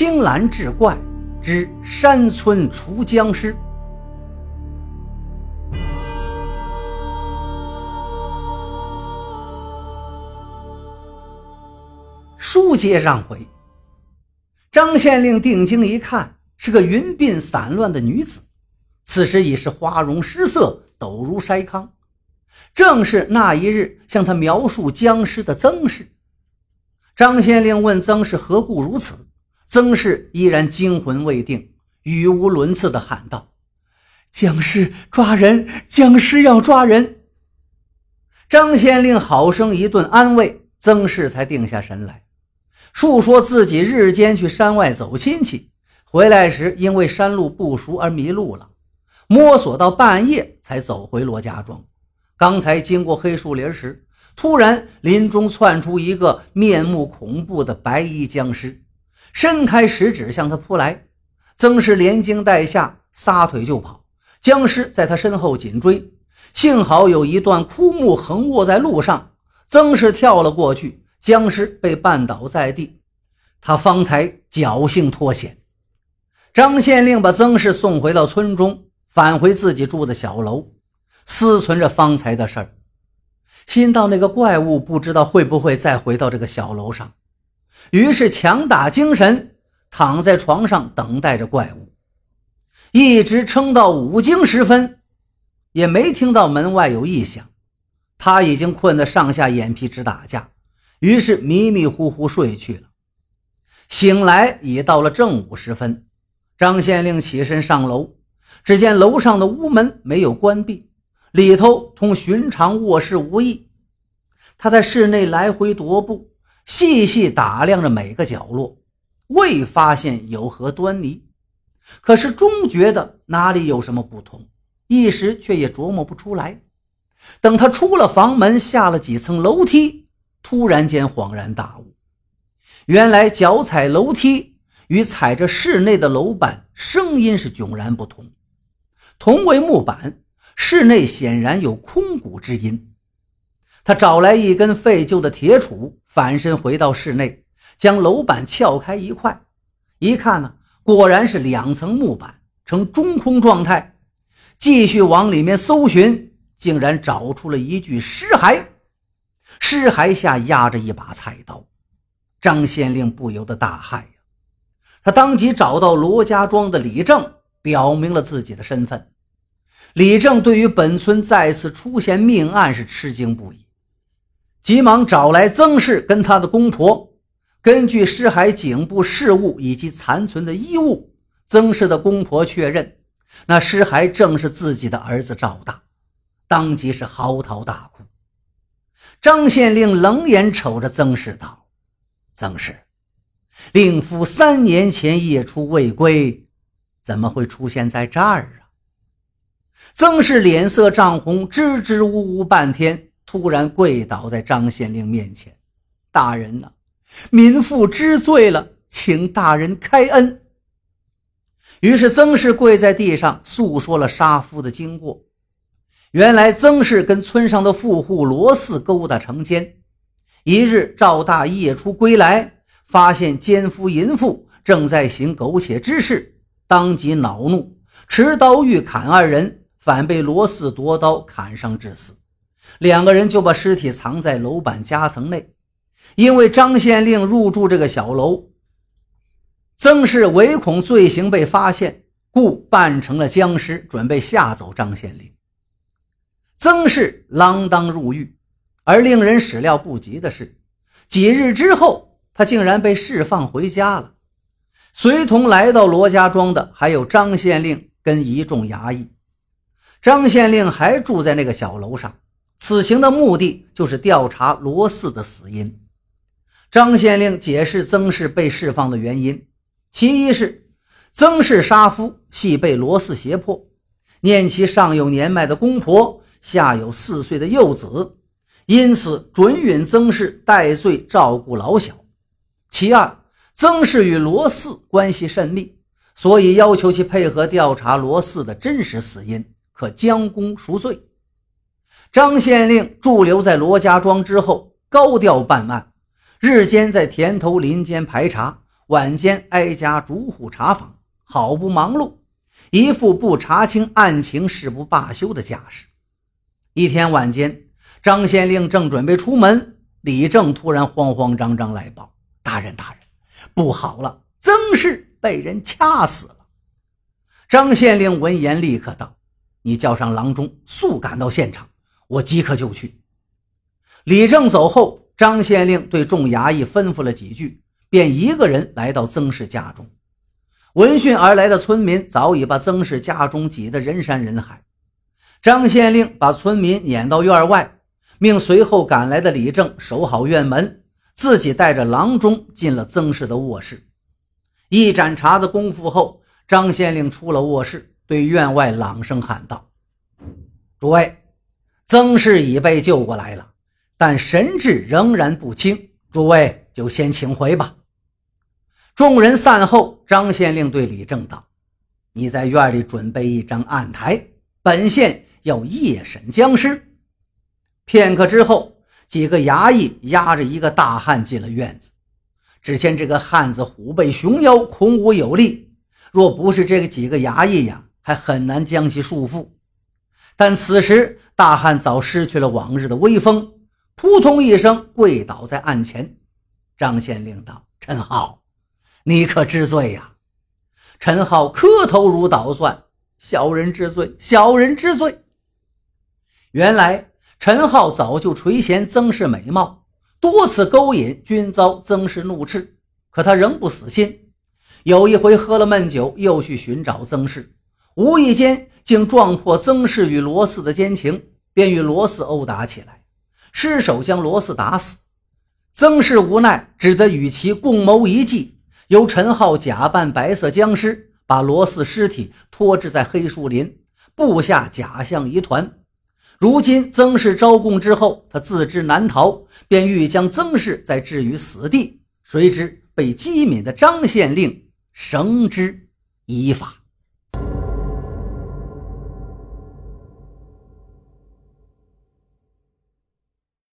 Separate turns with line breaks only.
青蓝志怪之山村除僵尸。书接上回，张县令定睛一看，是个云鬓散乱的女子，此时已是花容失色，抖如筛糠，正是那一日向他描述僵尸的曾氏。张县令问曾氏何故如此，曾氏依然惊魂未定，语无伦次地喊道：“僵尸抓人，僵尸要抓人！”张县令好生一顿安慰，曾氏才定下神来，述说自己日间去山外走亲戚，回来时因为山路不熟而迷路了，摸索到半夜才走回罗家庄。刚才经过黑树林时，突然，林中窜出一个面目恐怖的白衣僵尸，伸开食指向他扑来。曾氏连惊带吓，撒腿就跑。僵尸在他身后紧追，幸好有一段枯木横卧在路上，曾氏跳了过去，僵尸被绊倒在地，他方才侥幸脱险。张县令把曾氏送回到村中，返回自己住的小楼，思忖着方才的事儿。心道那个怪物不知道会不会再回到这个小楼上，于是强打精神，躺在床上等待着怪物，一直撑到五更时分，也没听到门外有异响。他已经困得上下眼皮直打架，于是迷迷糊糊睡去了。醒来已到了正午时分，张县令起身上楼，只见楼上的屋门没有关闭。里头同寻常卧室无异，他在室内来回踱步，细细打量着每个角落，未发现有何端倪。可是终觉得哪里有什么不同，一时却也琢磨不出来。等他出了房门，下了几层楼梯，突然间恍然大悟：原来脚踩楼梯与踩着室内的楼板声音是迥然不同，同为木板。室内显然有空谷之音，他找来一根废旧的铁杵，反身回到室内，将楼板撬开一块，一看呢，果然是两层木板呈中空状态。继续往里面搜寻，竟然找出了一具尸骸，尸骸下压着一把菜刀。张县令不由得大骇呀，他当即找到罗家庄的李正，表明了自己的身份。李正对于本村再次出现命案是吃惊不已，急忙找来曾氏跟他的公婆，根据尸骸颈部饰物以及残存的衣物，曾氏的公婆确认那尸骸正是自己的儿子赵大，当即是嚎啕大哭。张县令冷眼瞅着曾氏道：“曾氏，令夫三年前夜出未归，怎么会出现在这儿啊？”曾氏脸色涨红，支支吾吾半天，突然跪倒在张县令面前：“大人呐，民妇知罪了，请大人开恩。”于是曾氏跪在地上，诉说了杀夫的经过。原来曾氏跟村上的富户罗四勾搭成奸，一日赵大夜出归来，发现奸夫淫妇正在行苟且之事，当即恼怒，持刀欲砍二人。反被罗四夺刀砍伤致死，两个人就把尸体藏在楼板夹层内。因为张县令入住这个小楼，曾氏唯恐罪行被发现，故扮成了僵尸，准备吓走张县令。曾氏锒铛入狱，而令人始料不及的是，几日之后，他竟然被释放回家了。随同来到罗家庄的还有张县令跟一众衙役。张县令还住在那个小楼上，此行的目的就是调查罗四的死因。张县令解释曾氏被释放的原因，其一是曾氏杀夫系被罗四胁迫，念其上有年迈的公婆，下有四岁的幼子，因此准允曾氏代罪照顾老小；其二，曾氏与罗四关系甚密，所以要求其配合调查罗四的真实死因。可将功赎罪。张县令驻留在罗家庄之后，高调办案，日间在田头林间排查，晚间挨家逐户查访，好不忙碌，一副不查清案情誓不罢休的架势。一天晚间，张县令正准备出门，李正突然慌慌张张来报：“大人，大人，不好了，曾氏被人掐死了。”张县令闻言立刻道：“你叫上郎中，速赶到现场，我即刻就去。”李正走后，张县令对众衙役吩咐了几句，便一个人来到曾氏家中。闻讯而来的村民早已把曾氏家中挤得人山人海。张县令把村民撵到院外，命随后赶来的李正守好院门，自己带着郎中进了曾氏的卧室。一盏茶的功夫后，张县令出了卧室，对院外朗声喊道：“诸位，曾氏已被救过来了，但神志仍然不清，诸位就先请回吧。”众人散后，张县令对李正道：“你在院里准备一张案台，本县。”要夜审僵尸。片刻之后，几个衙役押着一个大汉进了院子。只见这个汉子虎背熊腰，孔武有力，若不是这个几个衙役呀，还很难将其束缚。但此时大汉早失去了往日的威风，扑通一声跪倒在案前。张县令道：“陈浩，你可知罪呀？”陈浩磕头如捣蒜：“小人知罪，小人知罪。”原来陈浩早就垂涎曾氏美貌，多次勾引均遭曾氏怒斥，可他仍不死心。有一回喝了闷酒，又去寻找曾氏，无意间竟撞破曾氏与罗四的奸情，便与罗四殴打起来，失手将罗四打死。曾氏无奈，只得与其共谋一计，由陈浩假扮白色僵尸，把罗四尸体拖至在黑树林，布下假象疑团。如今曾氏招供之后，他自知难逃，便欲将曾氏再置于死地。谁知被机敏的张县令绳之以法。